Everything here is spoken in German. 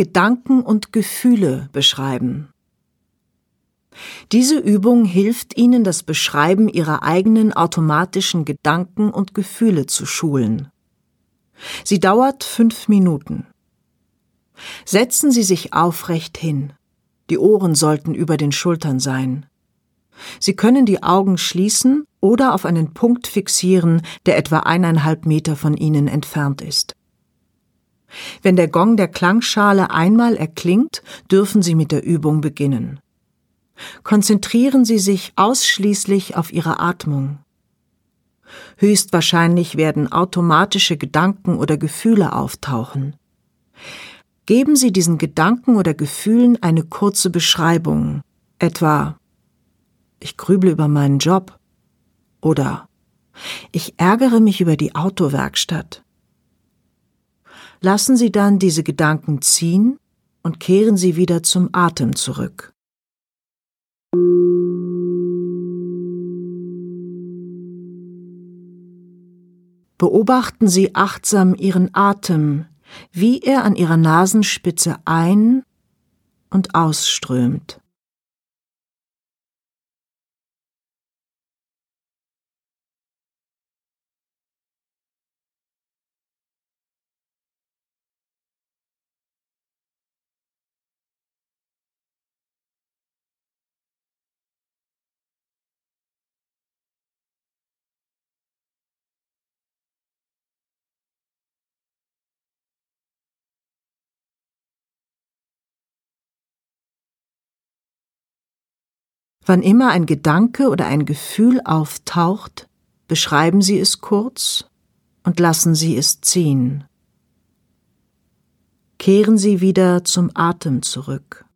Gedanken und Gefühle beschreiben. Diese Übung hilft Ihnen, das Beschreiben Ihrer eigenen automatischen Gedanken und Gefühle zu schulen. Sie dauert fünf Minuten. Setzen Sie sich aufrecht hin. Die Ohren sollten über den Schultern sein. Sie können die Augen schließen oder auf einen Punkt fixieren, der etwa eineinhalb Meter von Ihnen entfernt ist. Wenn der Gong der Klangschale einmal erklingt, dürfen Sie mit der Übung beginnen. Konzentrieren Sie sich ausschließlich auf Ihre Atmung. Höchstwahrscheinlich werden automatische Gedanken oder Gefühle auftauchen. Geben Sie diesen Gedanken oder Gefühlen eine kurze Beschreibung, etwa ich grüble über meinen Job oder ich ärgere mich über die Autowerkstatt. Lassen Sie dann diese Gedanken ziehen und kehren Sie wieder zum Atem zurück. Beobachten Sie achtsam Ihren Atem, wie er an Ihrer Nasenspitze ein- und ausströmt. Wann immer ein Gedanke oder ein Gefühl auftaucht, beschreiben Sie es kurz und lassen Sie es ziehen. Kehren Sie wieder zum Atem zurück.